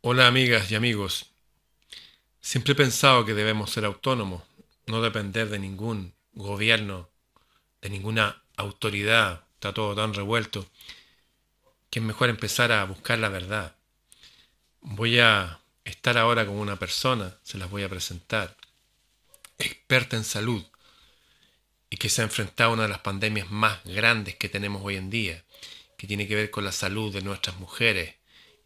Hola amigas y amigos. Siempre he pensado que debemos ser autónomos, no depender de ningún gobierno, de ninguna autoridad. Está todo tan revuelto que es mejor empezar a buscar la verdad. Voy a estar ahora con una persona, se las voy a presentar, experta en salud y que se ha enfrentado a una de las pandemias más grandes que tenemos hoy en día, que tiene que ver con la salud de nuestras mujeres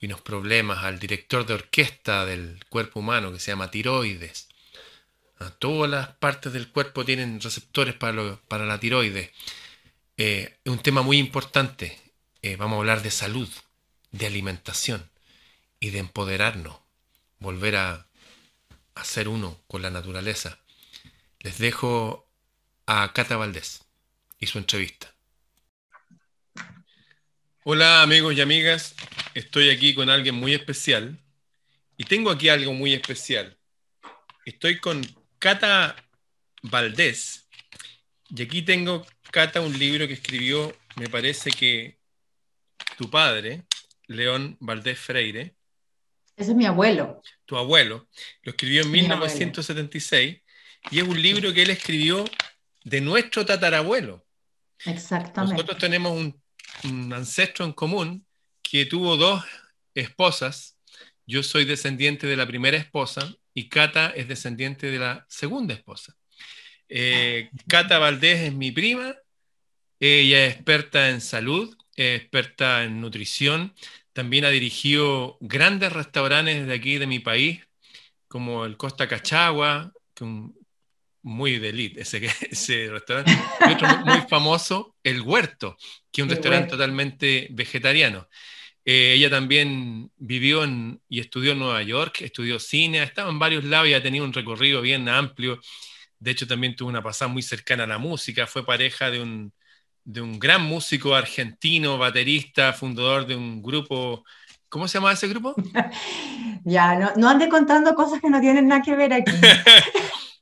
y unos problemas al director de orquesta del cuerpo humano que se llama tiroides. Ah, todas las partes del cuerpo tienen receptores para, para la tiroides. Eh, es un tema muy importante. Eh, vamos a hablar de salud, de alimentación y de empoderarnos, volver a, a ser uno con la naturaleza. Les dejo a Cata Valdés y su entrevista. Hola amigos y amigas, estoy aquí con alguien muy especial y tengo aquí algo muy especial. Estoy con Cata Valdés y aquí tengo, Cata, un libro que escribió, me parece que tu padre, León Valdés Freire. Ese es mi abuelo. Tu abuelo. Lo escribió en 1976 y es un libro que él escribió de nuestro tatarabuelo. Exactamente. Nosotros tenemos un un ancestro en común que tuvo dos esposas. Yo soy descendiente de la primera esposa y Cata es descendiente de la segunda esposa. Eh, Cata Valdés es mi prima, ella es experta en salud, es experta en nutrición, también ha dirigido grandes restaurantes de aquí de mi país, como el Costa Cachagua, muy de elite ese, ese restaurante. Y otro muy, famoso, El Huerto, que es un restaurante totalmente vegetariano. Eh, ella también vivió en, y estudió en Nueva York, estudió cine, ha estado en varios lados y ha tenido un recorrido bien amplio. De hecho, también tuvo una pasada muy cercana a la música. Fue pareja de un, de un gran músico argentino, baterista, fundador de un grupo. ¿Cómo se llama ese grupo? ya, no, no ande contando cosas que no tienen nada que ver aquí.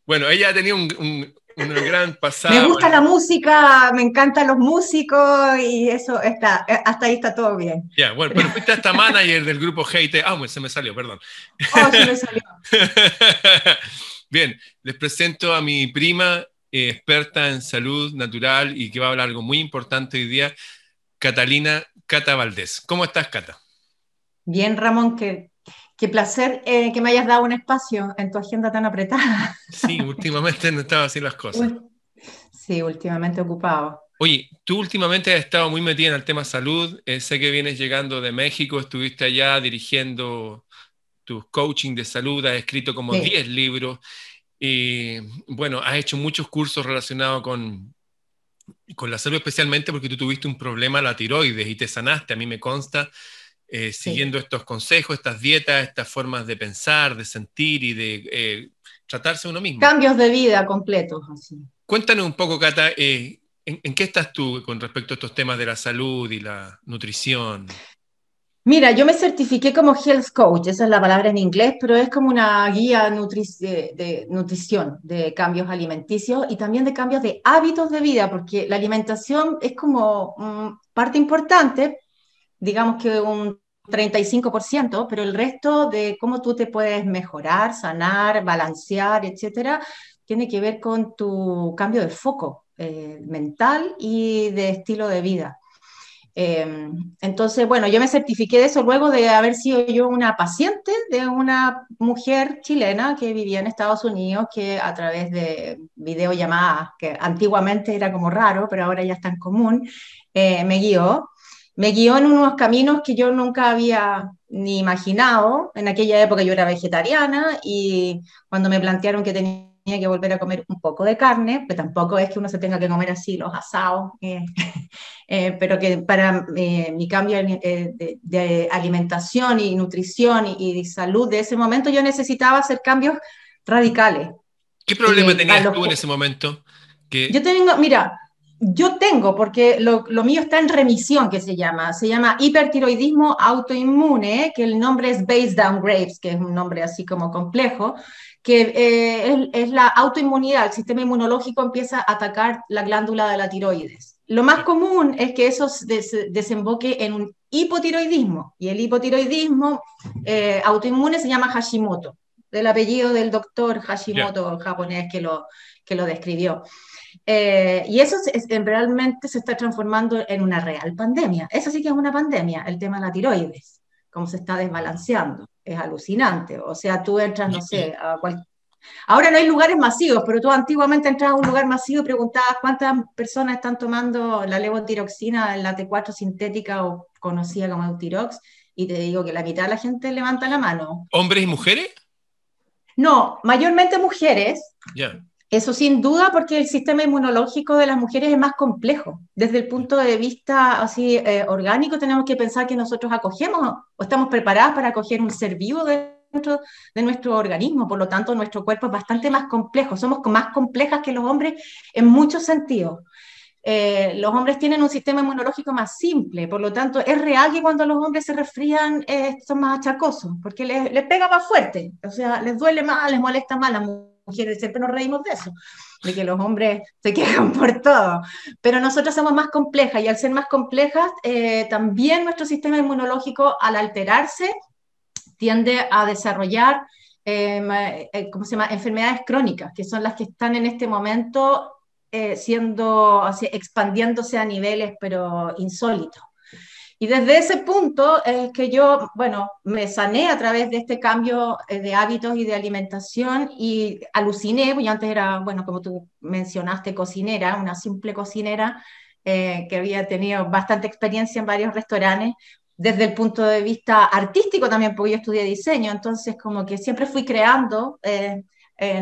Bueno, ella ha tenido un, un, gran pasado. Me gusta la música, me encantan los músicos y eso está, hasta ahí está todo bien. Ya, bueno, pero fuiste hasta manager del grupo Hate. Ah, se me salió, perdón. Oh, se me salió. bien, les presento a mi prima, eh, experta en salud natural y que va a hablar algo muy importante hoy día, Catalina Cata Valdés. ¿Cómo estás, Cata? Bien, Ramón, que Qué placer eh, que me hayas dado un espacio en tu agenda tan apretada. Sí, últimamente no estaba así las cosas. Sí, últimamente ocupado. Oye, tú últimamente has estado muy metida en el tema salud. Eh, sé que vienes llegando de México, estuviste allá dirigiendo tus coaching de salud, has escrito como 10 libros. Y bueno, has hecho muchos cursos relacionados con, con la salud, especialmente porque tú tuviste un problema la tiroides y te sanaste. A mí me consta eh, siguiendo estos consejos, estas dietas, estas formas de pensar, de sentir y de eh, tratarse uno mismo. Cambios de vida completos. Así. Cuéntanos un poco, Cata, eh, ¿en, qué estás tú con respecto a estos temas de la salud y la nutrición? Mira, yo me certifiqué como Health Coach, esa es la palabra en inglés, pero es como una guía de, nutrición, de cambios alimenticios y también de cambios de hábitos de vida, porque la alimentación es como parte importante, digamos que un 35%, pero el resto de cómo tú te puedes mejorar, sanar, balancear, etcétera, tiene que ver con tu cambio de foco eh, mental y de estilo de vida. Em, entonces, bueno, yo me certifiqué de eso luego de haber sido yo una paciente de una mujer chilena que vivía en Estados Unidos, que a través de videollamadas, que antiguamente era como raro, pero ahora ya está en común, eh, me guió me guió en unos caminos que yo nunca había ni imaginado. En aquella época yo era vegetariana y cuando me plantearon que tenía que volver a comer un poco de carne, pues tampoco es que uno se tenga que comer así los asados, eh, eh, pero que para eh, mi cambio de, alimentación y nutrición y, salud de ese momento yo necesitaba hacer cambios radicales. ¿Qué problema tenías tú en ese momento? Que... Yo tengo, mira, yo tengo, porque lo, mío está en remisión, que se llama. Se llama hipertiroidismo autoinmune, que el nombre es Base Down Graves, que es un nombre así como complejo, que eh, es, la autoinmunidad, el sistema inmunológico empieza a atacar la glándula de la tiroides. lo más común es que eso desemboque en un hipotiroidismo, y el hipotiroidismo eh, autoinmune se llama Hashimoto, del apellido del doctor Hashimoto japonés que lo, que lo describió. Eh, y eso realmente se está transformando en una real pandemia. Eso sí que es una pandemia, el tema de la tiroides, cómo se está desbalanceando. Es alucinante. O sea, tú entras, no sé, a Ahora no hay lugares masivos, pero tú antiguamente entrabas a un lugar masivo y preguntabas cuántas personas están tomando la levotiroxina, la T4 sintética o conocida como Eutirox, y te digo que la mitad de la gente levanta la mano. ¿Hombres y mujeres? No, mayormente mujeres. Ya. Eso sin duda porque el sistema inmunológico de las mujeres es más complejo. Desde el punto de vista así eh, orgánico tenemos que pensar que nosotros acogemos o estamos preparadas para acoger un ser vivo dentro de nuestro organismo, por lo tanto nuestro cuerpo es bastante más complejo, somos más complejas que los hombres en muchos sentidos. Eh, los hombres tienen un sistema inmunológico más simple, por lo tanto es real que cuando los hombres se resfrían eh, son más achacosos, porque les, pega más fuerte, o sea, les duele más, les molesta más, la mujeres, siempre nos reímos de eso, de que los hombres se quejan por todo, pero nosotros somos más complejas y al ser más complejas, eh, también nuestro sistema inmunológico al alterarse tiende a desarrollar eh, eh, ¿cómo se llama? enfermedades crónicas, que son las que están en este momento siendo, así, expandiéndose a niveles pero insólitos. Y desde ese punto es que yo, bueno, me sané a través de este cambio eh, de hábitos y de alimentación y aluciné, porque yo antes era, bueno, como tú mencionaste, cocinera, una simple cocinera eh, que había tenido bastante experiencia en varios restaurantes, desde el punto de vista artístico también, porque yo estudié diseño, entonces como que siempre fui creando eh,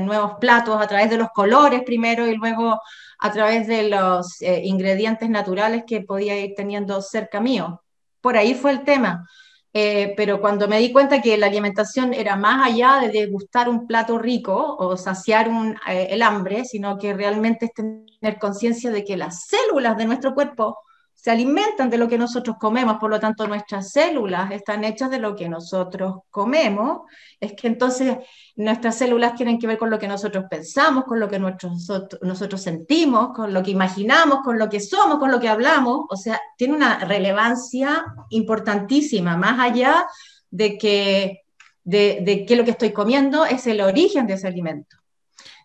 nuevos platos a través de los colores primero y luego a través de los ingredientes naturales que podía ir teniendo cerca mío por ahí fue el tema. Eh, pero cuando me di cuenta que la alimentación era más allá de degustar un plato rico o saciar eh, el hambre, sino que realmente es tener conciencia de que las células de nuestro cuerpo se alimentan de lo que nosotros comemos, por lo tanto nuestras células están hechas de lo que nosotros comemos, es que entonces nuestras células tienen que ver con lo que nosotros pensamos, con lo que nosotros, nosotros sentimos, con lo que imaginamos, con lo que somos, con lo que hablamos, o sea, tiene una relevancia importantísima, más allá de que, de, que lo que estoy comiendo es el origen de ese alimento.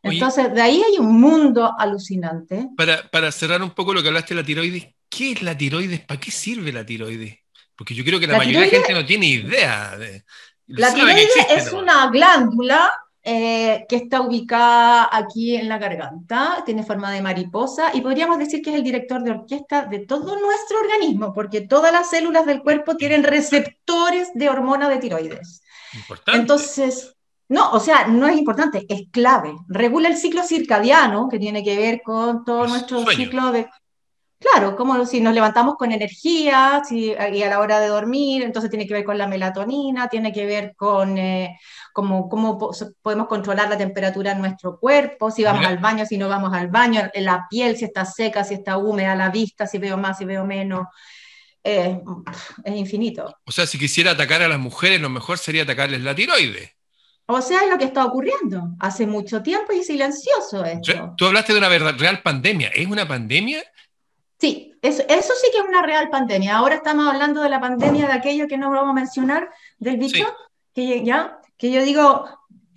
Entonces, de ahí hay un mundo alucinante. Para, para cerrar un poco lo que hablaste de la tiroides, ¿qué es la tiroides? ¿Para qué sirve la tiroides? Porque yo creo que la, mayoría de la gente no tiene idea. De, la tiroides es una glándula eh, que está ubicada aquí en la garganta, tiene forma de mariposa y podríamos decir que es el director de orquesta de todo nuestro organismo, porque todas las células del cuerpo tienen receptores de hormona de tiroides. Importante. Entonces, no, o sea, no es importante, es clave. Regula el ciclo circadiano, que tiene que ver con todo nuestro ciclo de Claro, como si nos levantamos con energía y a la hora de dormir, entonces tiene que ver con la melatonina, tiene que ver con eh, cómo, podemos controlar la temperatura en nuestro cuerpo, si vamos al baño, si no vamos al baño, la piel, si está seca, si está húmeda, la vista, si veo más, si veo menos. es infinito. O sea, si quisiera atacar a las mujeres, lo mejor sería atacarles la tiroides. O sea, es lo que está ocurriendo hace mucho tiempo y silencioso esto. Tú hablaste de una verdad, real pandemia. ¿Es una pandemia? Sí, eso, eso, sí que es una real pandemia. Ahora estamos hablando de la pandemia de aquello que no vamos a mencionar, del bicho, que, ya, que yo digo,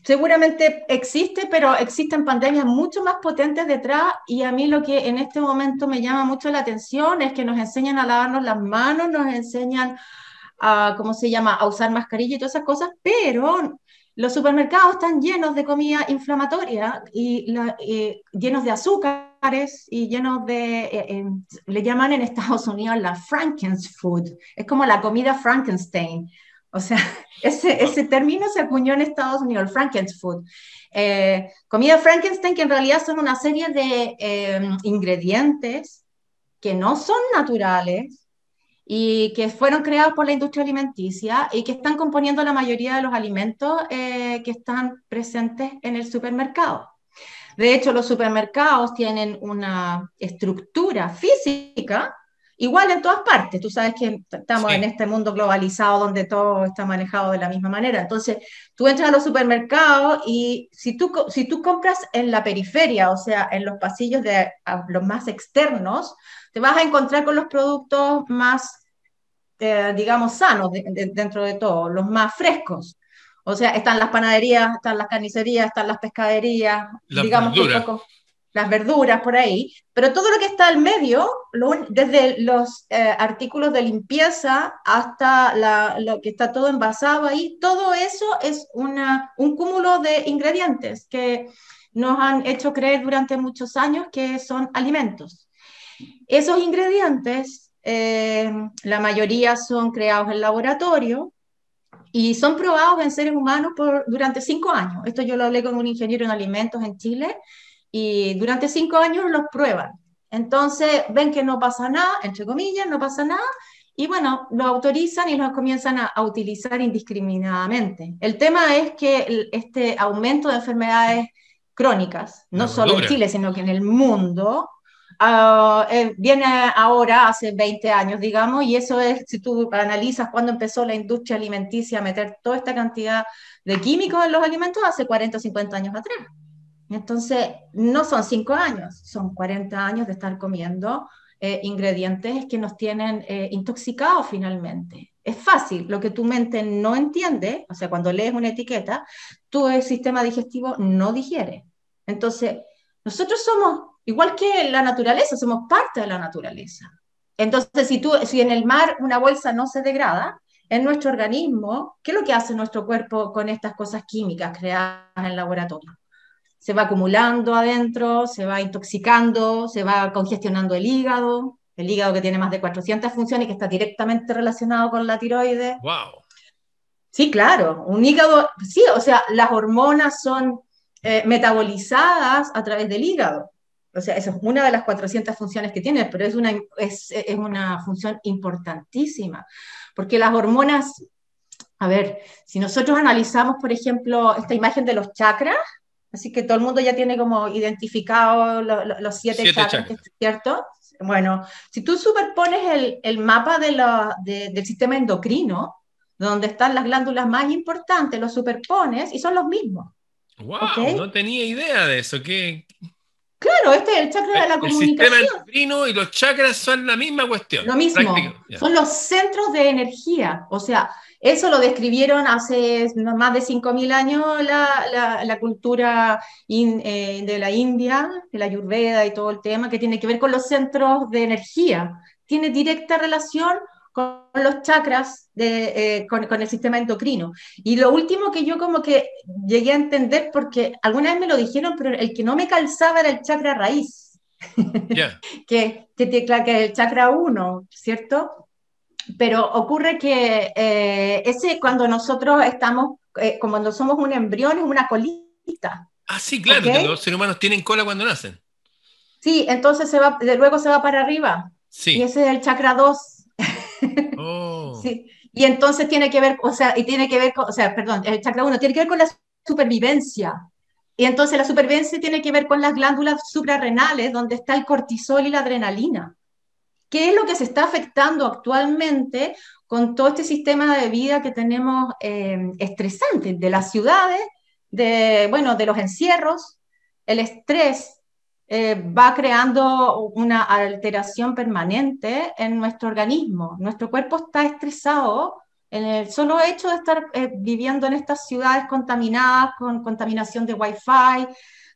seguramente existe, pero existen pandemias mucho más potentes detrás y a mí lo que en este momento me llama mucho la atención es que nos enseñan a lavarnos las manos, nos enseñan a, ¿cómo se llama?, a usar mascarilla y todas esas cosas, pero los supermercados están llenos de comida inflamatoria y eh, llenos de y llenos de, eh, eh, le llaman en Estados Unidos la Frankenfood, es como la comida Frankenstein. O sea, ese, ese término se acuñó en Estados Unidos, el Frankenfood. comida Frankenstein que en realidad son una serie de ingredientes que no son naturales, y que fueron creados por la industria alimenticia y que están componiendo la mayoría de los alimentos eh, que están presentes en el supermercado. De hecho, los supermercados tienen una estructura física igual en todas partes. Tú sabes que estamos en este mundo globalizado donde todo está manejado de la misma manera. Entonces, tú entras a los supermercados y si tú, si tú compras en la periferia, o sea, en los pasillos de los más externos, te vas a encontrar con los productos más, eh, digamos, sanos dentro de todo, los más frescos. O sea, están las panaderías, están las carnicerías, están las pescaderías, digamos que poco las verduras por ahí, pero todo lo que está al medio, desde los eh, artículos de limpieza hasta lo que está todo envasado ahí, todo eso es una, un cúmulo de ingredientes que nos han hecho creer durante muchos años que son alimentos. Esos ingredientes, eh, la mayoría son creados en laboratorio, y son probados en seres humanos por, durante cinco años. Esto yo lo hablé con un ingeniero en alimentos en Chile y durante cinco años los prueban. Entonces ven que no pasa nada, entre comillas, no pasa nada, y bueno, lo autorizan y los comienzan a, utilizar indiscriminadamente. El tema es que este aumento de enfermedades crónicas, no solo en Chile, sino que en el mundo, ah, eh, viene ahora, hace 20 años, digamos, y eso es, si tú analizas cuándo empezó la industria alimenticia a meter toda esta cantidad de químicos en los alimentos, hace 40 o 50 años atrás. Entonces, no son cinco años, son 40 años de estar comiendo eh, ingredientes que nos tienen eh, intoxicados finalmente. Es fácil, lo que tu mente no entiende, o sea, cuando lees una etiqueta, tu sistema digestivo no digiere. Entonces, nosotros somos, igual que la naturaleza, somos parte de la naturaleza. Entonces, si, tú, si en el mar una bolsa no se degrada, en nuestro organismo, ¿qué es lo que hace nuestro cuerpo con estas cosas químicas creadas en el laboratorio? se va acumulando adentro, se va intoxicando, se va congestionando el hígado, el hígado que tiene más de 400 funciones y que está directamente relacionado con la tiroides. ¡Wow! Sí, claro, un hígado, sí, o sea, las hormonas son eh, metabolizadas a través del hígado. O sea, esa es una de las 400 funciones que tiene, pero es una, es, es una función importantísima, porque las hormonas, a ver, si nosotros analizamos, por ejemplo, esta imagen de los chakras, Así que todo el mundo ya tiene como identificado los siete, chakras, ¿cierto? Bueno, si tú superpones el, el mapa de del sistema endocrino, donde están las glándulas más importantes, los superpones y son los mismos. ¡Wow! No tenía idea de eso. ¿Qué? Claro, este es el chakra de la comunicación. El sistema endocrino y los chakras son la misma cuestión. Lo mismo. Son los centros de energía. O sea, eso lo describieron hace más de 5.000 años la, la, cultura eh, de la India, de la Ayurveda y todo el tema que tiene que ver con los centros de energía. Tiene directa relación con los chakras, de, eh, con, con, el sistema endocrino. Y lo último que yo como que llegué a entender, porque alguna vez me lo dijeron, pero el que no me calzaba era el chakra raíz, que, que, que, que el chakra 1, ¿cierto? pero ocurre que eh, ese cuando nosotros estamos, eh, como cuando somos un embrión, es una colita. Ah, sí, claro, que los seres humanos tienen cola cuando nacen. Sí, entonces se va, de luego se va para arriba. Sí. Y ese es el chakra 2. Oh. sí. Y entonces tiene que ver, o sea, y tiene que ver con, o sea, perdón, el chakra 1 tiene que ver con la supervivencia. Y entonces la supervivencia tiene que ver con las glándulas suprarrenales, donde está el cortisol y la adrenalina. ¿Qué es lo que se está afectando actualmente con todo este sistema de vida que tenemos eh, estresante de las ciudades, de, bueno, de los encierros? El estrés eh, va creando una alteración permanente en nuestro organismo. Nuestro cuerpo está estresado en el solo hecho de estar eh, viviendo en estas ciudades contaminadas con contaminación de Wi-Fi,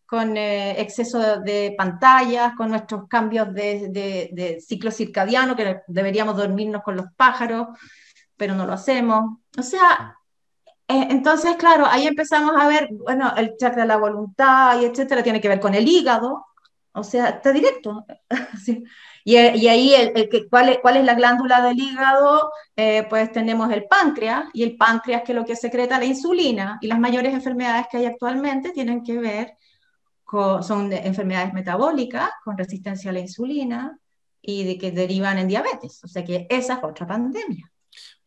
con eh, exceso de, pantallas, con nuestros cambios de, ciclo circadiano, que deberíamos dormirnos con los pájaros, pero no lo hacemos. O sea, eh, entonces, claro, ahí empezamos a ver, bueno, el chakra de la voluntad y etcétera, tiene que ver con el hígado, o sea, está directo. y, y, ahí, el, ¿cuál, es, ¿cuál, es, la glándula del hígado? Eh, pues tenemos el páncreas, y el páncreas que es lo que secreta la insulina, y las mayores enfermedades que hay actualmente tienen que ver son enfermedades metabólicas con resistencia a la insulina y de que derivan en diabetes. O sea que esa es otra pandemia.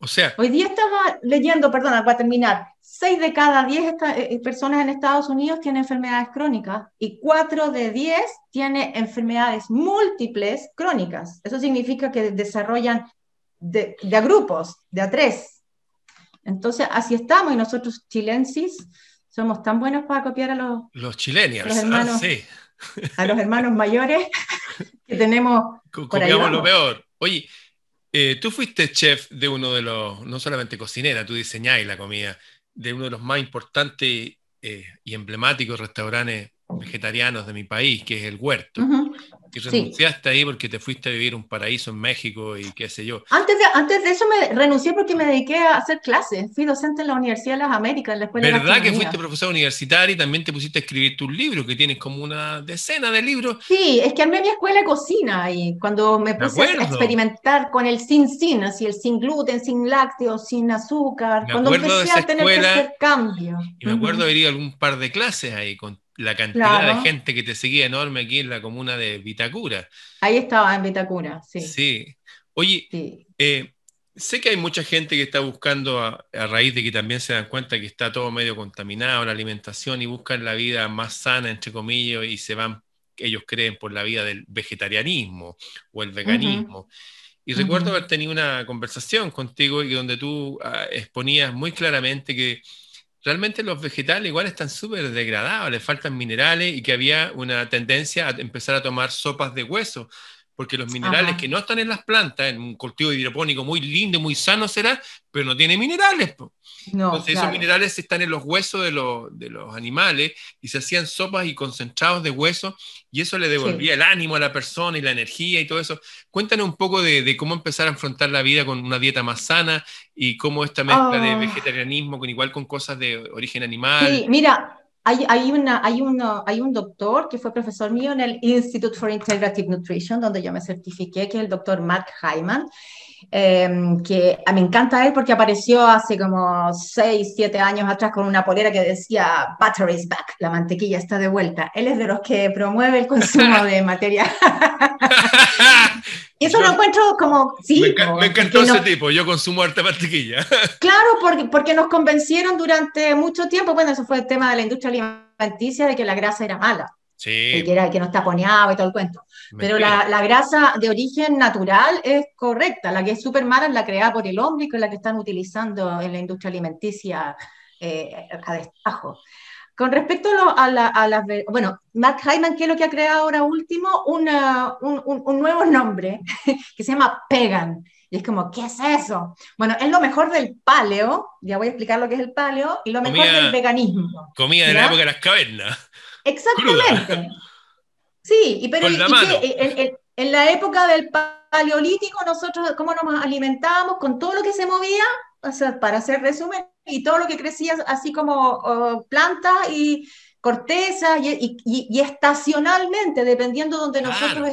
O sea. Hoy día estaba leyendo, perdona, para terminar, 6 de cada 10 eh, personas en Estados Unidos tienen enfermedades crónicas y 4 de 10 tienen enfermedades múltiples crónicas. Eso significa que desarrollan de, a grupos, de a tres. Entonces, así estamos y nosotros chilensis somos tan buenos para copiar a los, los chilenials, ah, hermanos, a los hermanos mayores que tenemos. Copiamos lo peor. Oye, eh, tú fuiste chef de uno de los, no solamente cocinera, tú diseñáis la comida, de uno de los más importantes eh, y emblemáticos restaurantes vegetarianos de mi país, que es el Huerto y renunciaste ahí porque te fuiste a vivir un paraíso en México y qué sé yo. Antes de, antes de eso me renuncié porque me dediqué a hacer clases. Fui docente en la Universidad de las Américas, en la Escuela ¿Verdad que fuiste profesor universitario y también te pusiste a escribir tus libros, que tienes como una decena de libros? Sí, es que armé mi escuela de cocina y cuando me puse a experimentar con el sin sin, así el sin gluten, sin lácteos, sin azúcar, cuando empecé a tener que hacer cambios. Y me acuerdo de haber ido a algún par de clases ahí con la cantidad de gente que te seguía enorme aquí en la comuna de Vitacura. Ahí estaba en Vitacura, sí. Sí. Oye, eh, sé que hay mucha gente que está buscando, a, raíz de que también se dan cuenta que está todo medio contaminado, la alimentación, y buscan la vida más sana, entre comillas, y se van, ellos creen, por la vida del vegetarianismo o el veganismo. Y recuerdo haber tenido una conversación contigo y donde tú ah, exponías muy claramente que realmente los vegetales igual están súper degradados, les faltan minerales y que había una tendencia a empezar a tomar sopas de hueso, porque los minerales que no están en las plantas, en un cultivo hidropónico muy lindo, muy sano será, pero no tiene minerales. Entonces esos minerales están en los huesos de los, de los, animales y se hacían sopas y concentrados de hueso y eso le devolvía el ánimo a la persona y la energía y todo eso. Cuéntanos un poco de, cómo empezar a afrontar la vida con una dieta más sana y cómo esta mezcla de ah. vegetarianismo con igual con cosas de origen animal. Sí, mira, hay, hay, una, hay, uno, hay un doctor que fue profesor mío en el Institute for Integrative Nutrition, donde yo me certifiqué, que es el doctor Mark Hyman, Em, que me encanta él porque apareció hace como 6, 7 años atrás con una polera que decía Butter is back, la mantequilla está de vuelta. Él es de los que promueve el consumo de materia. y eso lo encuentro como, sí. Me, encantó ese tipo, yo consumo harta mantequilla. claro, porque, porque nos convencieron durante mucho tiempo, bueno, eso fue el tema de la industria alimenticia, de que la grasa era mala. Sí. que, era, que no está poneado y todo el cuento. Pero la, la, grasa de origen natural es correcta, la que es súper mala es la creada por el hombre y que es la que están utilizando en la industria alimenticia eh, a destajo. Con respecto a, la, a las... Bueno, Matt Hyman, ¿qué es lo que ha creado ahora último? Una, un, un, nuevo nombre que se llama Pegan. Y es como, ¿qué es eso? Bueno, es lo mejor del paleo, ya voy a explicar lo que es el paleo, y lo mejor del veganismo. Comida de la época de las cavernas. Exactamente. Sí, y pero en, la época del paleolítico, nosotros, ¿cómo nos alimentábamos? Con todo lo que se movía, o sea, para hacer resumen, y todo lo que crecía así como oh, plantas y corteza y, estacionalmente, dependiendo donde nosotros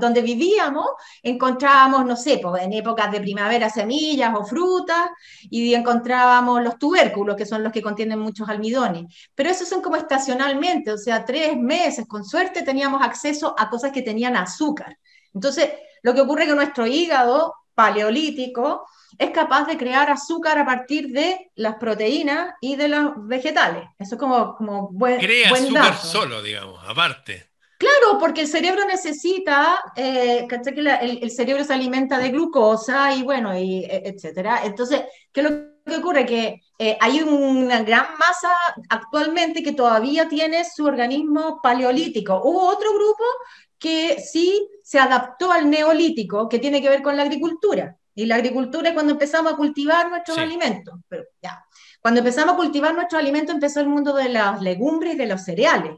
donde vivíamos, encontrábamos, no sé, pues, en épocas de primavera semillas o frutas y encontrábamos los tubérculos, que son los que contienen muchos almidones. Pero esos son como estacionalmente, o sea, tres meses, con suerte teníamos acceso a cosas que tenían azúcar. Entonces, lo que ocurre es que nuestro hígado paleolítico es capaz de crear azúcar a partir de las proteínas y de los vegetales. Eso es como, como buen, Crea azúcar solo, digamos, aparte. Claro, porque el cerebro necesita, eh, que el, cerebro se alimenta de glucosa y bueno, y, e, etcétera. Entonces, ¿qué es lo que ocurre? Que eh, hay una gran masa actualmente que todavía tiene su organismo paleolítico. Hubo otro grupo que sí se adaptó al neolítico, que tiene que ver con la agricultura. Y la agricultura es cuando empezamos a cultivar nuestros alimentos. Pero ya, cuando empezamos a cultivar nuestros alimentos empezó el mundo de las legumbres y de los cereales.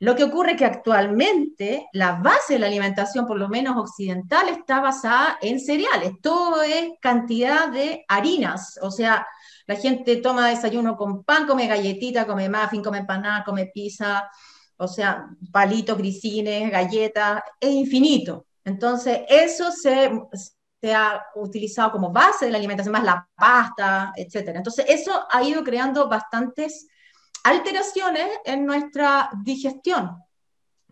Lo que ocurre es que actualmente la base de la alimentación, por lo menos occidental, está basada en cereales. Todo es cantidad de harinas. O sea, la gente toma desayuno con pan, come galletita, come muffin, come empanada, come pizza. O sea, palitos, grisines, galletas, es infinito. Entonces, eso se, se ha utilizado como base de la alimentación, más la pasta, etc. Entonces, eso ha ido creando bastantes alteraciones en nuestra digestión,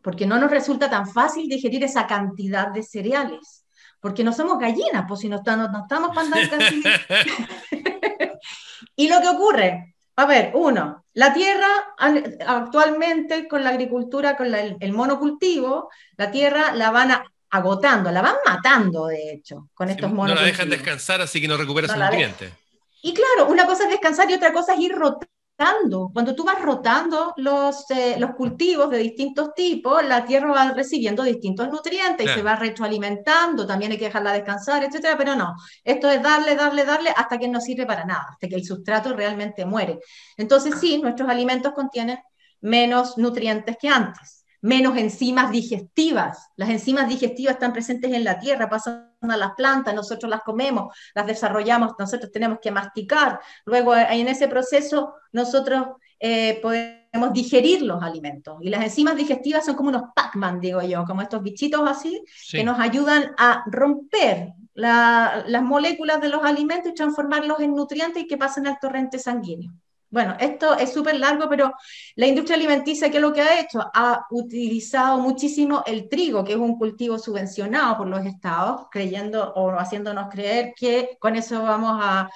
porque no nos resulta tan fácil digerir esa cantidad de cereales. porque no somos gallinas, pues si no estamos, no estamos casi... y lo que ocurre, a ver, uno, la tierra actualmente con la agricultura, con el, monocultivo, la tierra la van agotando, la van matando, de hecho, con estos monocultivos. No la dejan descansar, así que no recupera nutriente. Y claro, una cosa es descansar y otra cosa es ir rotando cuando tú vas rotando los, eh, los cultivos de distintos tipos, la tierra va recibiendo distintos nutrientes y se va retroalimentando, también hay que dejarla descansar, etcétera, pero no, esto es darle, darle, darle hasta que no sirve para nada, hasta que el sustrato realmente muere. Entonces sí, nuestros alimentos contienen menos nutrientes que antes menos enzimas digestivas. Las enzimas digestivas están presentes en la tierra, pasan a las plantas, nosotros las comemos, las desarrollamos, nosotros tenemos que masticar. Luego, eh, en ese proceso, nosotros eh, podemos digerir los alimentos. Y las enzimas digestivas son como unos Pac-Man, digo yo, como estos bichitos así, que nos ayudan a romper las moléculas de los alimentos y transformarlos en nutrientes y que pasen al torrente sanguíneo. Bueno, esto es súper largo, pero la industria alimenticia, ¿qué es lo que ha hecho? Ha utilizado muchísimo el trigo, que es un cultivo subvencionado por los estados, creyendo o haciéndonos creer que con eso vamos a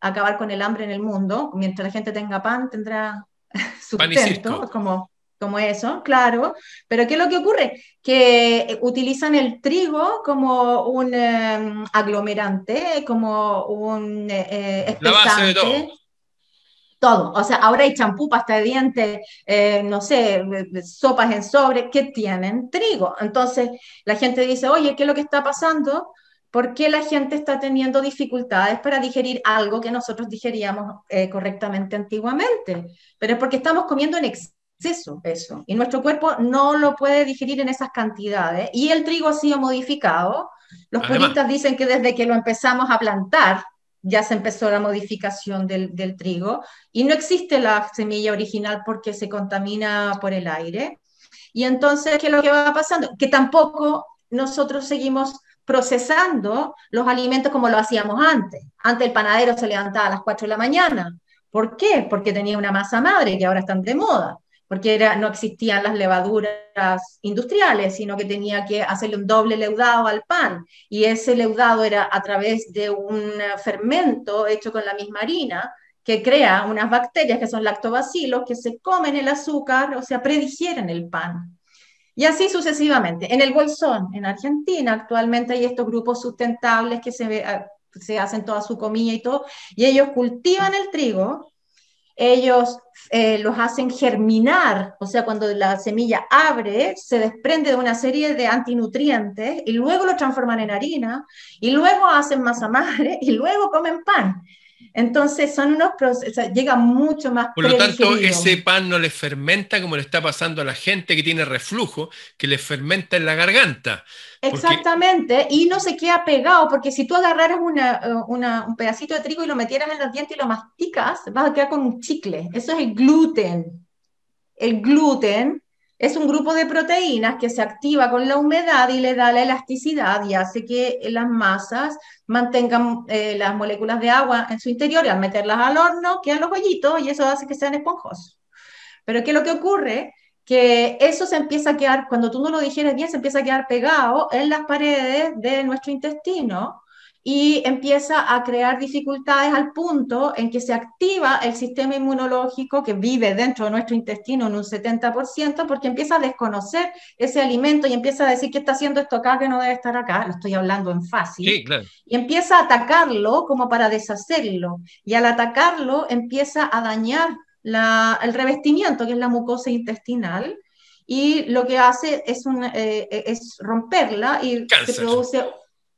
acabar con el hambre en el mundo. Mientras la gente tenga pan, tendrá sustento, como, como eso, claro. Pero ¿qué es lo que ocurre? Que utilizan el trigo como un em, aglomerante, como un eh, La base de todo todo. O sea, ahora hay champú, pasta de dientes, eh, no sé, sopas en sobre, que tienen trigo. Entonces, la gente dice, oye, ¿qué es lo que está pasando? ¿Por qué la gente está teniendo dificultades para digerir algo que nosotros digeríamos eh, correctamente antiguamente? Pero es porque estamos comiendo en exceso eso. Y nuestro cuerpo no lo puede digerir en esas cantidades. Y el trigo ha sido modificado. Los puristas dicen que desde que lo empezamos a plantar, ya se empezó la modificación del, trigo y no existe la semilla original porque se contamina por el aire. Y entonces, ¿qué es lo que va pasando? Que tampoco nosotros seguimos procesando los alimentos como lo hacíamos antes. Antes el panadero se levantaba a las 4 de la mañana. ¿Por qué? Porque tenía una masa madre que ahora están de moda porque era, no existían las levaduras industriales, sino que tenía que hacerle un doble leudado al pan, y ese leudado era a través de un fermento hecho con la misma harina, que crea unas bacterias que son lactobacilos, que se comen el azúcar, o sea, predigieren el pan. Y así sucesivamente. En el Bolsón, en Argentina, actualmente hay estos grupos sustentables que se, se hacen toda su comida y todo, y ellos cultivan el trigo, ellos eh, los hacen germinar, o sea, cuando la semilla abre, se desprende de una serie de antinutrientes y luego lo transforman en harina y luego hacen masa madre y luego comen pan. Entonces son unos procesos, llega mucho más. Por lo tanto, ese pan no le fermenta como le está pasando a la gente que tiene reflujo, que le fermenta en la garganta. Exactamente, y no se queda pegado, porque si tú agarraras eh, un pedacito de trigo y lo metieras en los dientes y lo masticas, vas a quedar con un chicle. Eso es el gluten. El gluten es un grupo de proteínas que se activa con la humedad y le da la elasticidad y hace que las masas mantengan eh, las moléculas de agua en su interior y al meterlas al horno quedan los hoyitos y eso hace que sean esponjosos. Pero ¿qué es lo que ocurre? Que eso se empieza a quedar, cuando tú no lo digieres bien, se empieza a quedar pegado en las paredes de nuestro intestino y empieza a crear dificultades al punto en que se activa el sistema inmunológico que vive dentro de nuestro intestino en un 70%, porque empieza a desconocer ese alimento y empieza a decir que está haciendo esto acá que no debe estar acá, lo estoy hablando en fácil, y empieza a atacarlo como para deshacerlo, y al atacarlo empieza a dañar el revestimiento, que es la mucosa intestinal, y lo que hace es, un, eh, es romperla y se produce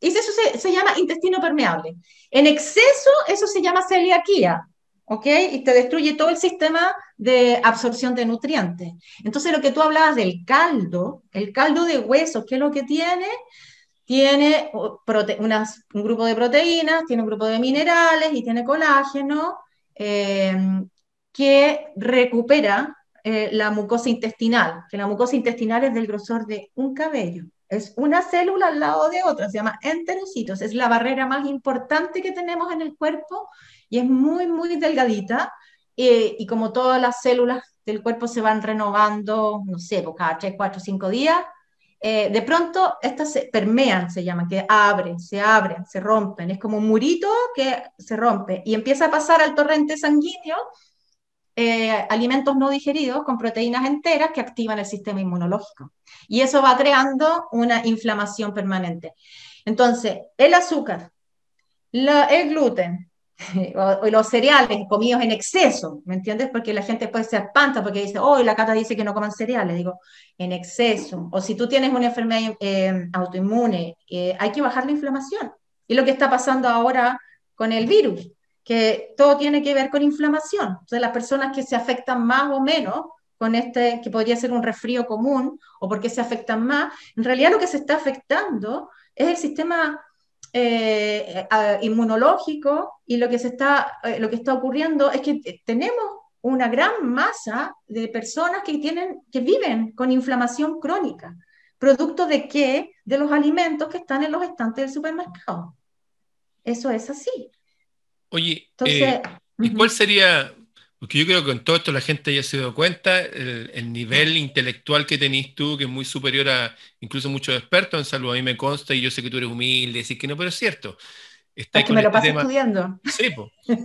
y eso se, llama intestino permeable. En exceso, eso se llama celiaquía, ¿ok? Y te destruye todo el sistema de absorción de nutrientes. Entonces, lo que tú hablabas del caldo, el caldo de huesos, ¿qué es lo que tiene? Tiene un grupo de proteínas, tiene un grupo de minerales y tiene colágeno em, que recupera eh, la mucosa intestinal, que la mucosa intestinal es del grosor de un cabello. Es una célula al lado de otra, se llama enterocitos. Es la barrera más importante que tenemos en el cuerpo y es muy, muy delgadita. Eh, y como todas las células del cuerpo se van renovando, no sé, pues cada 3, 4, 5 días, eh, de pronto estas se permean, se llaman, que abren, se abren, se rompen. Es como un murito que se rompe y empieza a pasar al torrente sanguíneo eh, alimentos no digeridos con proteínas enteras que activan el sistema inmunológico. Y eso va creando una inflamación permanente. Entonces, el azúcar, el gluten, o, los cereales comidos en exceso, ¿me entiendes? Porque la gente puede se espanta porque dice, oh, la cata dice que no coman cereales, digo, en exceso. O si tú tienes una enfermedad eh, autoinmune, eh, hay que bajar la inflamación. Y lo que está pasando ahora con el virus, que todo tiene que ver con inflamación. Entonces, las personas que se afectan más o menos con este, que podría ser un resfrío común, o porque se afectan más, en realidad lo que se está afectando es el sistema eh, inmunológico y lo que, se está, eh, lo que está ocurriendo es que tenemos una gran masa de personas que, tienen, que viven con inflamación crónica. ¿Producto de qué? De los alimentos que están en los estantes del supermercado. Eso es así. Oye, eh, ¿y cuál sería, porque yo creo que con todo esto la gente ya se dio cuenta, el, nivel intelectual que tenés tú, que es muy superior a incluso muchos expertos en salud, a mí me consta y yo sé que tú eres humilde, decir que no, pero es cierto. Estás que me lo este estudiando. Sí.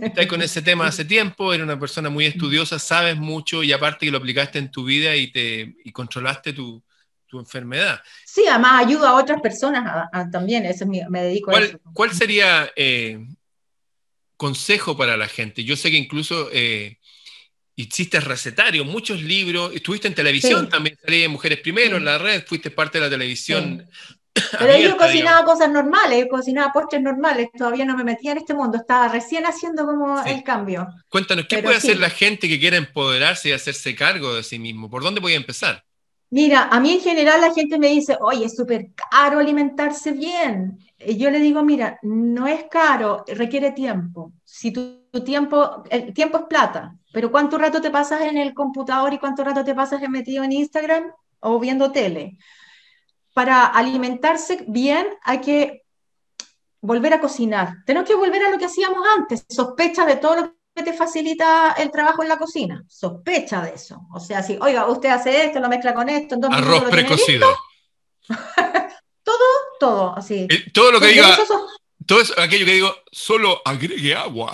Estás con ese tema hace tiempo, eres una persona muy estudiosa, sabes mucho y aparte que lo aplicaste en tu vida y, te, y controlaste tu, tu enfermedad. Sí, además ayuda a otras personas también, eso me dedico a eso. ¿Cuál sería eh, consejo para la gente. Yo sé que incluso eh, hiciste recetario, muchos libros, estuviste en televisión también, salí en Mujeres Primero, en la red, fuiste parte de la televisión. Pero yo cocinaba cosas normales, cocinaba postres normales, todavía no me metía en este mundo, estaba recién haciendo como el cambio. Cuéntanos, ¿qué puede hacer la gente que quiera empoderarse y hacerse cargo de sí mismo? ¿Por dónde voy a empezar? Mira, a mí en general la gente me dice, oye, es súper caro alimentarse bien. Y yo le digo, mira, no es caro, requiere tiempo. Si tu, tiempo, el tiempo es plata, pero ¿cuánto rato te pasas en el computador y cuánto rato te pasas metido en Instagram o viendo tele? Para alimentarse bien hay que volver a cocinar. Tenemos que volver a lo que hacíamos antes, sospecha de todo lo que te facilita el trabajo en la cocina. Sospecha de eso. O sea, si, oiga, usted hace esto, lo mezcla con esto, entonces... Arroz precocido. todo, todo, así. Eh, todo lo que diga... Todo eso, aquello que digo, solo agregue agua.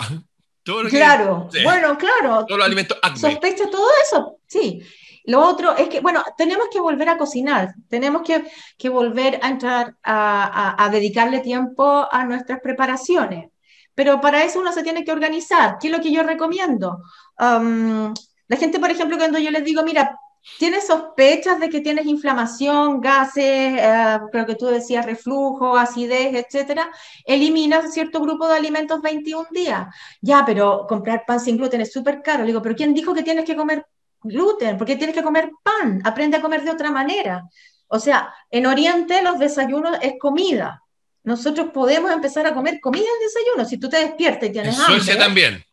claro, bueno, claro. Todo los alimentos Sospecha todo eso, sí. Lo otro es que, bueno, tenemos que volver a cocinar, tenemos que, que volver a entrar a, a, dedicarle tiempo a nuestras preparaciones. Pero para eso uno se tiene que organizar. ¿Qué es lo que yo recomiendo? la gente, por ejemplo, cuando yo les digo, mira, tienes sospechas de que tienes inflamación, gases, eh, creo que tú decías reflujo, acidez, etcétera, eliminas cierto grupo de alimentos 21 días. Ya, pero comprar pan sin gluten es súper caro. Le digo, pero ¿quién dijo que tienes que comer gluten? ¿Por qué tienes que comer pan? Aprende a comer de otra manera. O sea, en Oriente los desayunos es comida nosotros podemos empezar a comer comida en desayuno. Si tú te despiertas y tienes en hambre. también.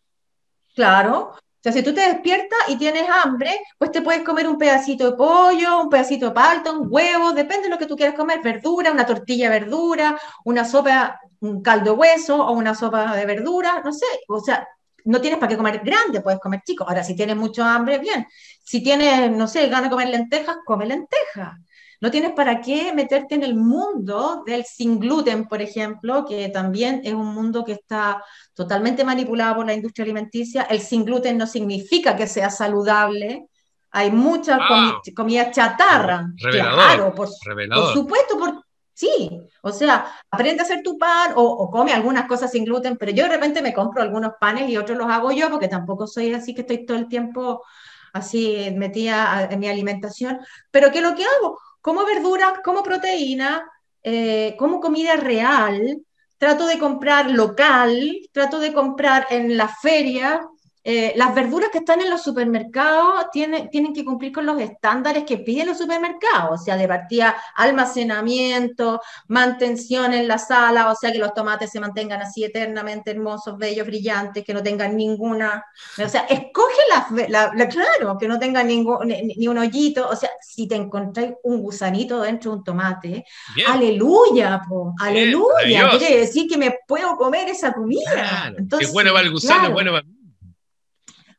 Claro. Sea, si tú te despiertas y tienes hambre, pues te puedes comer un pedacito de pollo, un pedacito de palta, un huevo, depende de lo que tú quieras comer, verdura, una tortilla de verdura, una sopa, un caldo de hueso o una sopa de verdura, no sé. O sea, no tienes para qué comer grande, puedes comer chico. Ahora, si tienes mucho hambre, bien. Si tienes, no sé, ganas de comer lentejas, come lentejas. No tienes para qué meterte en el mundo del sin gluten, por ejemplo, que también es un mundo que está totalmente manipulado por la industria alimenticia. El sin gluten no significa que sea saludable. Hay mucha ah. comida chatarra. claro, por, supuesto, por, sí. O sea, aprende a hacer tu pan o, o, come algunas cosas sin gluten, pero yo de repente me compro algunos panes y otros los hago yo porque tampoco soy así que estoy todo el tiempo así metida en mi alimentación. Pero ¿qué es lo que hago? como verduras, como proteína, eh, como comida real, trato de comprar local, trato de comprar en la feria, eh, las verduras que están en los supermercados tienen, tienen que cumplir con los estándares que piden los supermercados, o sea, de partida almacenamiento, mantención en la sala, o sea, que los tomates se mantengan así eternamente hermosos, bellos, brillantes, que no tengan ninguna, o sea, escoge la, claro, que no tengan ningún, ni, un hoyito, o sea, si te encontráis un gusanito dentro de un tomate, aleluya, aleluya, quiere decir que me puedo comer esa comida. Entonces, bueno va el gusano, bueno va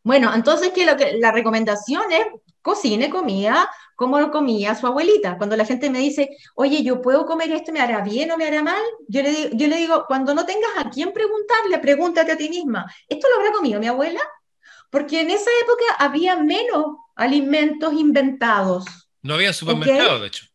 bueno, entonces que, lo que la recomendación es cocine comida como comía su abuelita. Cuando la gente me dice, oye, yo puedo comer esto, ¿me hará bien o me hará mal? Yo le, digo, yo le digo, cuando no tengas a quién preguntarle, pregúntate a ti misma, ¿esto lo habrá comido mi abuela? Porque en esa época había menos alimentos inventados. No había supermercado, de hecho.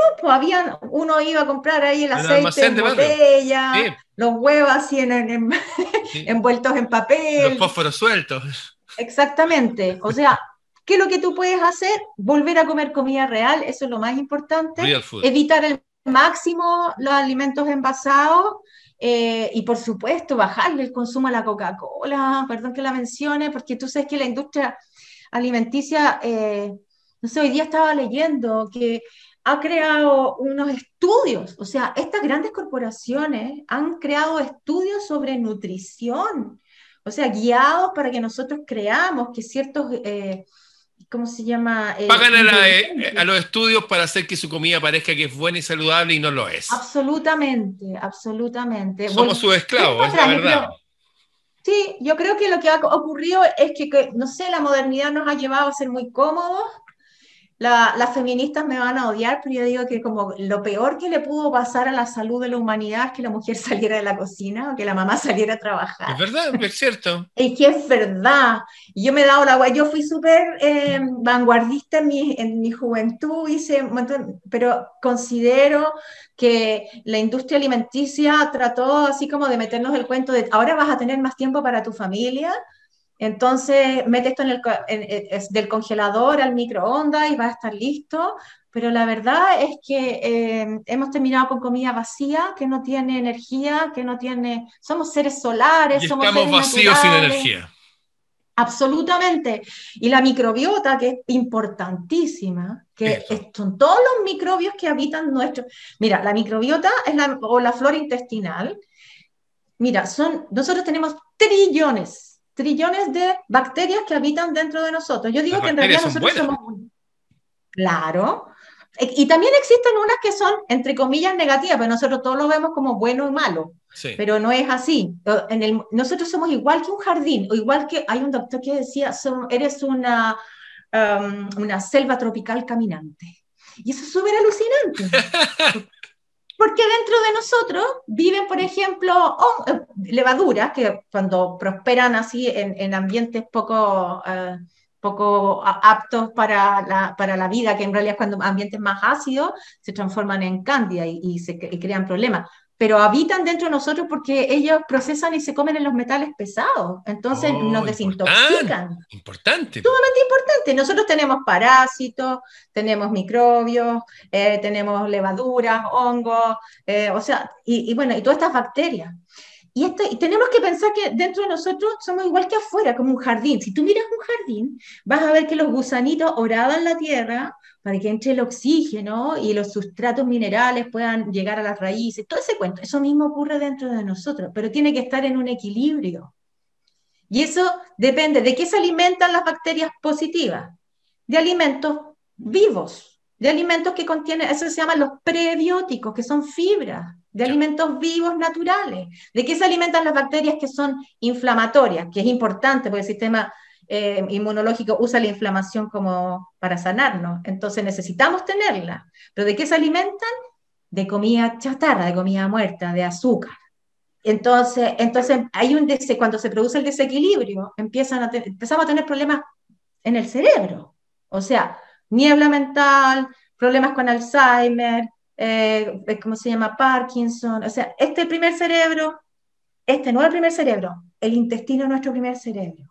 No, pues había, uno iba a comprar ahí el aceite en botella, los huevos así en, envueltos en papel. Los fósforos sueltos. Exactamente. O sea, ¿qué es lo que tú puedes hacer? Volver a comer comida real, eso es lo más importante. Evitar el máximo los alimentos envasados eh, y por supuesto bajarle el consumo a la Coca-Cola, perdón que la mencione, porque tú sabes que la industria alimenticia, eh, no sé, hoy día estaba leyendo que ha creado unos estudios, o sea, estas grandes corporaciones han creado estudios sobre nutrición, o sea, guiados para que nosotros creamos que ciertos... Eh, ¿cómo se llama? Eh, Pagan eh, a, los estudios para hacer que su comida parezca que es buena y saludable y no lo es. Absolutamente, absolutamente. Somos sus esclavos, es la verdad. sí, yo creo que lo que ha ocurrido es que, no sé, la modernidad nos ha llevado a ser muy cómodos las feministas me van a odiar, pero yo digo que como lo peor que le pudo pasar a la salud de la humanidad es que la mujer saliera de la cocina o que la mamá saliera a trabajar. Es verdad, es cierto. Es que es verdad. Yo me he dado la guay, yo fui súper eh, vanguardista en mi, en mi juventud, hice pero considero que la industria alimenticia trató así como de meternos el cuento de ahora vas a tener más tiempo para tu familia, entonces, mete esto en el, del congelador al microondas y va a estar listo. Pero la verdad es que eh, hemos terminado con comida vacía, que no tiene energía, que no tiene... Somos seres solares, somos estamos vacíos sin energía. Absolutamente. Y la microbiota, que es importantísima, que son todos los microbios que habitan nuestro... Mira, la microbiota es la, o la flora intestinal. Mira, son, nosotros tenemos trillones trillones de bacterias que habitan dentro de nosotros. Yo digo que en realidad nosotros somos... Claro. E, y también existen unas que son, entre comillas, negativas, pero nosotros todos lo vemos como bueno y malo. Pero no es así. En el, nosotros somos igual que un jardín, o igual que hay un doctor que decía, eres una, um, una selva tropical caminante. Y eso es súper alucinante. Porque dentro de nosotros viven, por ejemplo, eh, levaduras que cuando prosperan así en, ambientes poco, eh, poco aptos para la, para la, vida, que en realidad cuando ambientes más ácidos se transforman en cándida y, se, y crean problemas pero habitan dentro de nosotros porque ellos procesan y se comen en los metales pesados, entonces oh, nos desintoxican. Importante. Sumamente importante. Nosotros tenemos parásitos, tenemos microbios, eh, tenemos levaduras, hongos, eh, o sea, y, bueno, y todas estas bacterias. Y, y, tenemos que pensar que dentro de nosotros somos igual que afuera, como un jardín. Si tú miras un jardín, vas a ver que los gusanitos oraban la tierra, para que entre el oxígeno y los sustratos minerales puedan llegar a las raíces, todo ese cuento. Eso mismo ocurre dentro de nosotros, pero tiene que estar en un equilibrio. Y eso depende de qué se alimentan las bacterias positivas, de alimentos vivos, de alimentos que contienen, eso se llaman los prebióticos, que son fibras, de alimentos vivos naturales. ¿De qué se alimentan las bacterias que son inflamatorias? Que es importante porque el sistema eh, inmunológico usa la inflamación como para sanarnos, entonces necesitamos tenerla. ¿Pero de qué se alimentan? De comida chatarra, de comida muerta, de azúcar. Entonces, entonces hay un cuando se produce el desequilibrio, empiezan a empezamos a tener problemas en el cerebro. O sea, niebla mental, problemas con Alzheimer, eh, ¿cómo se llama? Parkinson. O sea, este primer cerebro, este no es el primer cerebro, el intestino es nuestro primer cerebro.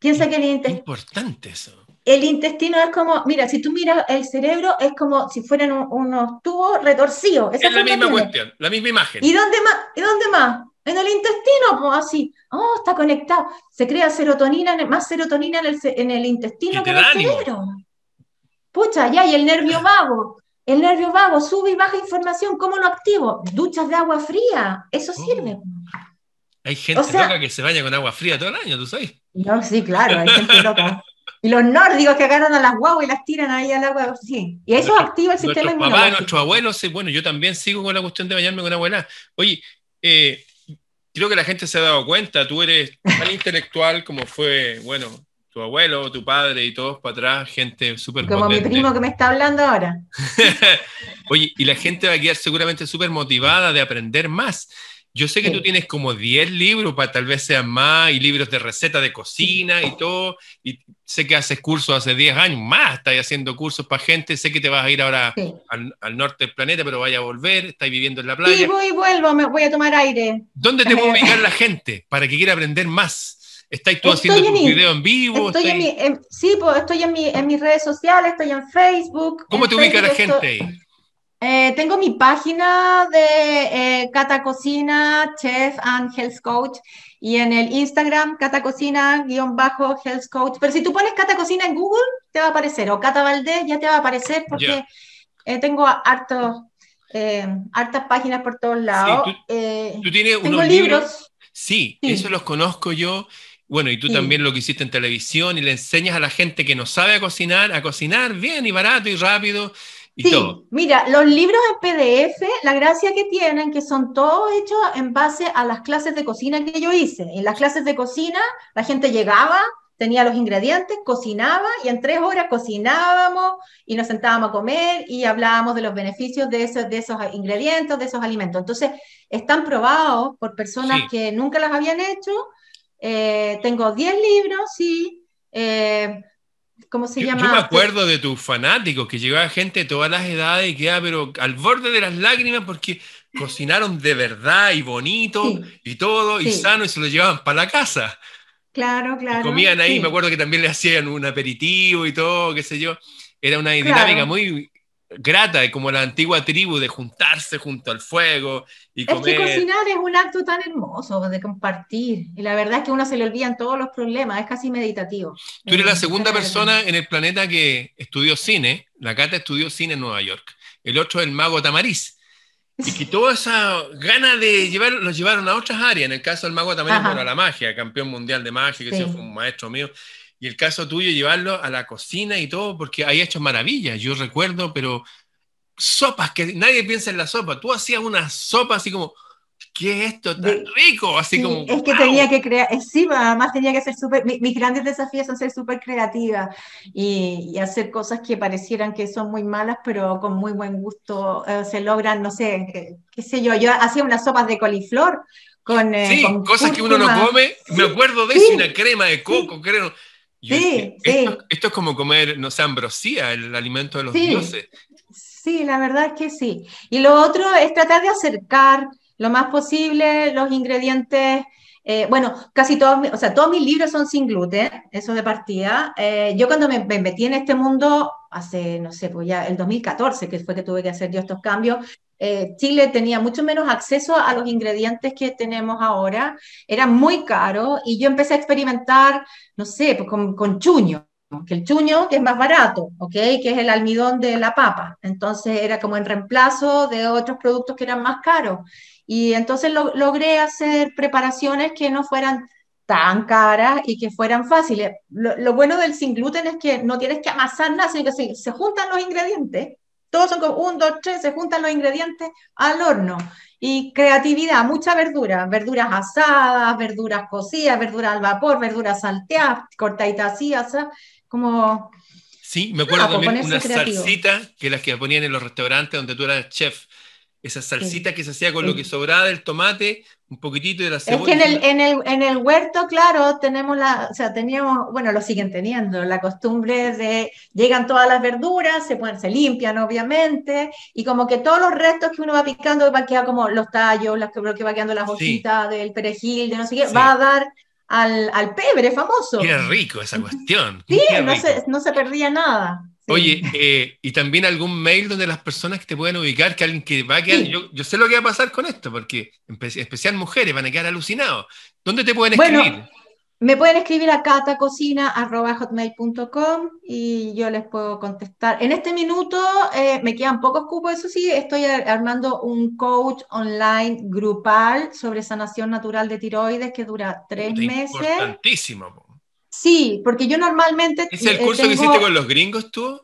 Piensa que el intestino... Importante eso. El intestino es como, mira, si tú miras el cerebro, es como si fueran unos tubos retorcidos. es la misma cuestión, la misma imagen. ¿Y dónde más? ¿Y dónde más? En el intestino, pues así. Oh, está conectado. Se crea serotonina, más serotonina en el, en el intestino que en el cerebro. Pucha, ya, y el nervio vago. El nervio vago sube y baja información. ¿Cómo lo activo? Duchas de agua fría. Eso oh. sirve. Hay gente loca que se baña con agua fría todo el año, ¿tú sabes? No, sí, claro, hay gente loca. Y los nórdicos que agarran a las guaguas y las tiran ahí al agua, sí. Y eso activa el sistema inmunológico. Papá, nuestros abuelos, bueno, yo también sigo con la cuestión de bañarme con abuela. Oye, eh, creo que la gente se ha dado cuenta, tú eres tan intelectual como fue, bueno, tu abuelo, tu padre y todos para atrás, gente súper Como mi primo que me está hablando ahora. Oye, y la gente va a quedar seguramente súper motivada de aprender más. Yo sé que tú tienes como 10 libros, para tal vez sean más, y libros de receta de cocina y todo, y sé que haces cursos hace 10 años, más estás haciendo cursos para gente, sé que te vas a ir ahora al, norte del planeta, pero vaya a volver, estás viviendo en la playa. Sí, voy y vuelvo, me voy a tomar aire. ¿Dónde te puede ubicar la gente para que quiera aprender más? ¿Estáis tú haciendo tu video en vivo? Estoy en sí, pues estoy en, mi, en, mis redes sociales, estoy en Facebook. ¿Cómo te ubica la gente ahí? Eh, tengo mi página de eh, Cata Cocina, Chef and Health Coach, y en el Instagram, Cata Cocina, guion bajo, Health Coach. Pero si tú pones Cata Cocina en Google, te va a aparecer, o Cata Valdés, ya te va a aparecer, porque eh, tengo hartos, hartas páginas por todos lados. tú, tienes unos libros. Sí, eso los conozco yo. Bueno, y tú también lo que hiciste en televisión y le enseñas a la gente que no sabe a cocinar, a cocinar bien y barato y rápido sí, mira, los libros en PDF, la gracia que tienen, que son todos hechos en base a las clases de cocina que yo hice. En las clases de cocina, la gente llegaba, tenía los ingredientes, cocinaba y en tres horas cocinábamos y nos sentábamos a comer y hablábamos de los beneficios de esos, de esos ingredientes, de esos alimentos. Entonces, están probados por personas que nunca las habían hecho. Eh, tengo 10 libros, sí. Eh, ¿Cómo se llama? Yo me acuerdo de tus fanáticos, que llegaba gente de todas las edades y quedaba pero al borde de las lágrimas porque cocinaron de verdad y bonito y todo y sano y se lo llevaban para la casa. Claro, claro. comían ahí, me acuerdo que también le hacían un aperitivo y todo, qué sé yo. Era una dinámica muy grata, como la antigua tribu, de juntarse junto al fuego y comer. Es que cocinar es un acto tan hermoso de compartir. Y la verdad es que uno se le olvidan todos los problemas, es casi meditativo. Tú eres la segunda persona en el planeta que estudió cine. La Cata estudió cine en Nueva York. El otro es el mago Tamariz. Y que toda esa gana de llevar, los llevaron a otras áreas. En el caso del mago Tamariz, bueno, a la magia, campeón mundial de magia, que fue un maestro mío. Y el caso tuyo, llevarlo a la cocina y todo, porque hay hecho maravillas. Yo recuerdo, pero sopas, que nadie piensa en la sopa. Tú hacías una sopa así como, ¿qué es esto tan rico? Así como. Es que tenía que crear, sí, además tenía que ser súper. Mis, grandes desafíos son ser súper creativa y, hacer cosas que parecieran que son muy malas, pero con muy buen gusto eh, se logran, no sé, qué, sé yo. Yo hacía unas sopas de coliflor. Con, eh, sí, cosas que uno no come. Me acuerdo de eso, una crema de coco, creo sí, esto, esto, es como comer, no sé, ambrosía, el alimento de los dioses. Sí, la verdad es que sí. Y lo otro es tratar de acercar lo más posible los ingredientes. Eh, bueno, casi todos, o sea, todos mis libros son sin gluten, eso de partida. Eh, yo cuando me, me, metí en este mundo, hace, no sé, pues ya el 2014, que fue que tuve que hacer yo estos cambios, eh, Chile tenía mucho menos acceso a los ingredientes que tenemos ahora, era muy caro y yo empecé a experimentar, no sé, pues con, chuño, que el chuño que es más barato, ¿ok? Que es el almidón de la papa. Entonces era como en reemplazo de otros productos que eran más caros. Y entonces logré hacer preparaciones que no fueran tan caras y que fueran fáciles. Lo, bueno del sin gluten es que no tienes que amasar nada, sino que se juntan los ingredientes todos son como un, dos, tres, se juntan los ingredientes al horno. Y creatividad, mucha verdura, verduras asadas, verduras cocidas, verduras al vapor, verduras salteadas, cortaditas así, sea, como... Sí, me acuerdo también una salsita que las que ponían en los restaurantes donde tú eras chef, esa salsita que se hacía con lo que sobraba del tomate, un poquitito de la cebolla. Es que en el, en el, en el huerto, claro, tenemos la, o sea, teníamos, bueno, lo siguen teniendo, la costumbre de, llegan todas las verduras, se, pueden, se limpian obviamente, y como que todos los restos que uno va picando, va a quedar como los tallos, las, lo que va quedando las hojitas del perejil, de no sé qué, va a dar al, al pebre famoso. Qué rico esa cuestión. Sí, no se, no se perdía nada. Oye, eh, y también algún mail donde las personas que te pueden ubicar, que alguien que va a quedar, yo, yo, sé lo que va a pasar con esto, porque en especial mujeres van a quedar alucinados. ¿Dónde te pueden escribir? me pueden escribir a catacocina.hotmail.com y yo les puedo contestar. En este minuto eh, me quedan pocos cupos, eso sí, estoy armando un coach online grupal sobre sanación natural de tiroides que dura tres meses. Importantísimo. Sí, porque yo normalmente... ¿Es el eh, curso que hiciste con los gringos tú?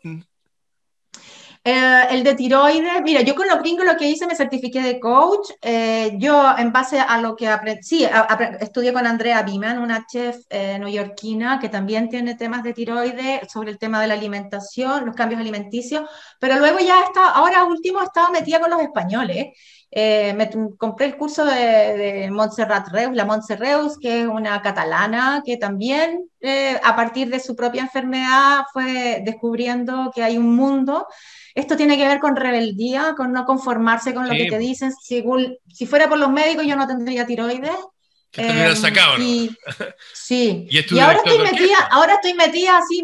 Eh, el de tiroides, mira, yo con los gringos lo que hice, me certifiqué de coach. Eh, yo, en base a lo que aprendí, sí, estudié con Andrea Biman, una chef eh, neoyorquina que también tiene temas de tiroides sobre el tema de la alimentación, los cambios alimenticios, pero luego ya está, ahora último, estaba metida con los españoles. Me compré el curso de, de Montserrat Reus, la Montserrat que es una catalana que también a partir de su propia enfermedad fue descubriendo que hay un mundo esto tiene que ver con rebeldía, con no conformarse con lo que te dicen. Si, si fuera por los médicos, yo no tendría tiroides. Que te hubieran em, sacado, ¿no? sí. y, ahora, estoy metida, ahora estoy metida así,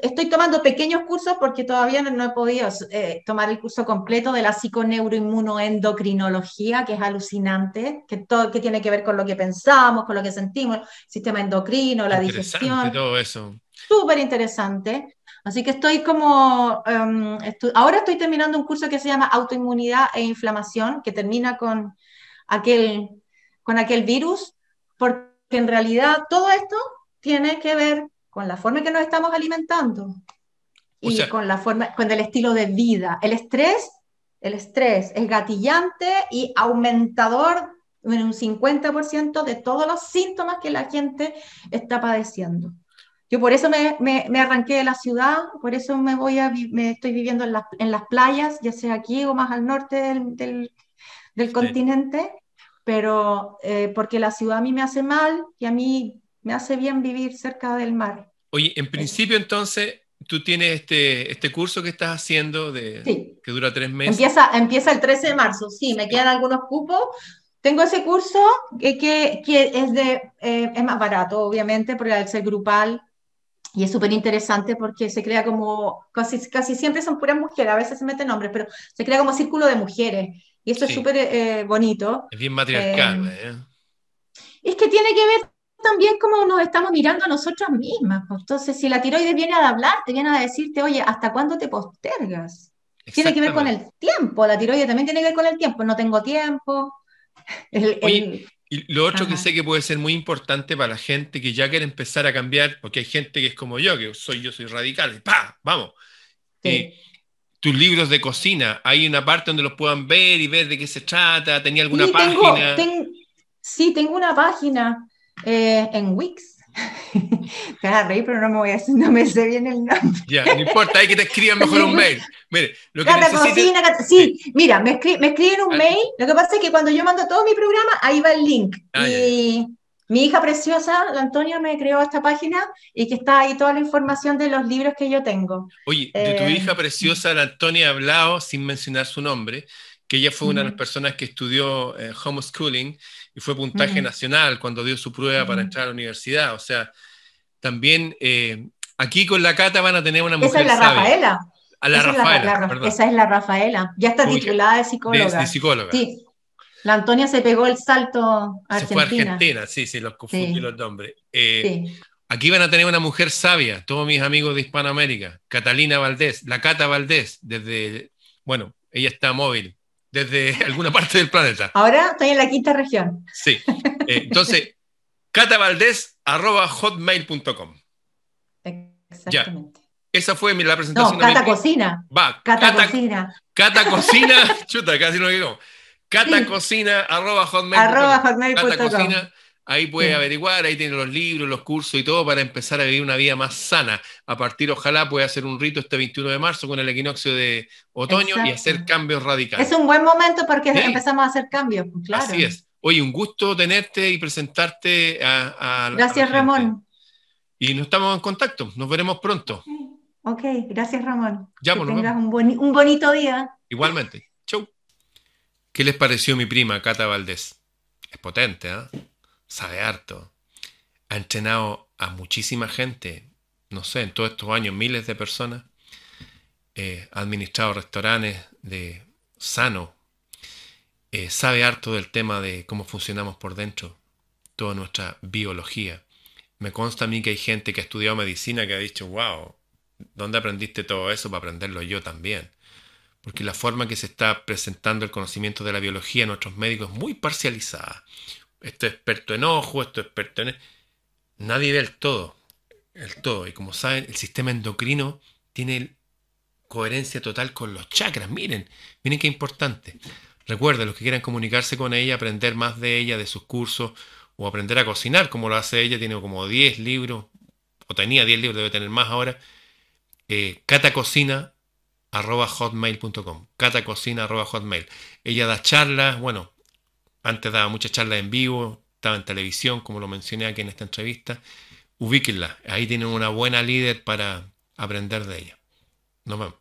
estoy tomando pequeños cursos porque todavía no, he podido eh, tomar el curso completo de la psiconeuroinmunoendocrinología, que es alucinante, que, todo, que tiene que ver con lo que pensamos, con lo que sentimos, el sistema endocrino, la digestión. todo eso. Súper interesante. Así que estoy como, em, ahora estoy terminando un curso que se llama Autoinmunidad e Inflamación, que termina con aquel, con aquel virus, porque en realidad todo esto tiene que ver con la forma en que nos estamos alimentando y con la forma, con el estilo de vida. El estrés, el estrés es gatillante y aumentador en un 50% de todos los síntomas que la gente está padeciendo. Yo por eso me, me, arranqué de la ciudad, por eso me voy a me estoy viviendo en, en las playas, ya sea aquí o más al norte del, del, continente, pero eh, porque la ciudad a mí me hace mal y a mí me hace bien vivir cerca del mar. Oye, en principio entonces tú tienes este, este curso que estás haciendo de, que dura tres meses. Empieza, empieza el 13 de marzo, sí, me quedan algunos cupos. Tengo ese curso que, que, que es, de, eh, es más barato, obviamente, porque al ser grupal y es súper interesante porque se crea como, casi, casi siempre son puras mujeres, a veces se meten hombres, pero se crea como círculo de mujeres. Y esto es súper eh, bonito. Es bien matriarcal. Eh, ¿eh? Es que tiene que ver también cómo nos estamos mirando a nosotras mismas. Pues. Entonces, si la tiroides viene a hablar, te viene a decirte, oye, ¿hasta cuándo te postergas? Tiene que ver con el tiempo. La tiroides también tiene que ver con el tiempo. No tengo tiempo. El, y lo otro que sé que puede ser muy importante para la gente que ya quiere empezar a cambiar, porque hay gente que es como yo, que soy yo soy radical, ¡pa! Vamos. Tus libros de cocina, hay una parte donde los puedan ver y ver de qué se trata, tenía alguna página. sí, tengo una página eh, en Wix te vas a reír, pero no me voy a no me sé bien el nombre. Ya, no importa, hay que te escriban mejor un mail. Mire, lo que sí, mira, me, escriben un ah. mail. Lo que pasa es que cuando yo mando todo mi programa, ahí va el link. Ah, y mi hija preciosa, la Antonia, me creó esta página y que está ahí toda la información de los libros que yo tengo. Oye, de tu eh, hija preciosa, la Antonia, ha hablado, sin mencionar su nombre, que ella fue una de las personas que estudió eh, homeschooling y fue puntaje nacional cuando dio su prueba para entrar a la universidad. O sea, también eh, aquí con la Cata van a tener una mujer. Esa es la Rafaela. A la esa Rafaela. Es la, esa es la Rafaela. Ya está titulada de psicóloga. De, psicóloga. Sí. La Antonia se pegó el salto a Argentina. Se fue a Argentina, sí, sí, los confundí los nombres. Eh, aquí van a tener una mujer sabia, todos mis amigos de Hispanoamérica, Catalina Valdés, la Cata Valdés, desde, bueno, ella está móvil, desde alguna parte del planeta. Ahora estoy en la quinta región. Sí. Eh, entonces, catabaldez.hotmail.com. Exactamente. Esa fue la presentación. No, Cata Cocina. Va. Cata, Cocina. Cata Cocina. Chuta, casi no digo. Catacocina.hotmail.com. Arroba hotmail.com. Ahí puede averiguar, ahí tiene los libros, los cursos y todo para empezar a vivir una vida más sana. A partir, ojalá, puede hacer un rito este 21 de marzo con el equinoccio de otoño y hacer cambios radicales. Es un buen momento porque empezamos a hacer cambios, pues, claro. Así es. Oye, un gusto tenerte y presentarte a... a gracias, Ramón. Y nos estamos en contacto. Nos veremos pronto. Ok, gracias, Ramón. Ya, que tengas un, un bonito día. Igualmente. Chau. ¿Qué les pareció mi prima, Cata Valdés? Es potente, ¿eh? sabe harto, ha entrenado a muchísima gente, no sé, en todos estos años, miles de personas, eh, ha administrado restaurantes de sano, eh, sabe harto del tema de cómo funcionamos por dentro, toda nuestra biología. Me consta a mí que hay gente que ha estudiado medicina que ha dicho, wow, ¿dónde aprendiste todo eso para aprenderlo yo también? Porque la forma que se está presentando el conocimiento de la biología a nuestros médicos es muy parcializada esto es experto en ojo, esto es experto en... Nadie ve el todo, el todo. Y como saben, el sistema endocrino tiene coherencia total con los chakras. Miren, miren qué importante. Recuerden, los que quieran comunicarse con ella, aprender más de ella, de sus cursos, o aprender a cocinar, como lo hace ella, tiene como 10 libros, o tenía 10 libros, debe tener más ahora. Eh, catacocina.hotmail.com catacocina.hotmail Ella da charlas, bueno, antes daba muchas charlas en vivo, estaba en televisión, como lo mencioné aquí en esta entrevista. Ubíquenla, ahí tienen una buena líder para aprender de ella. Nos vemos.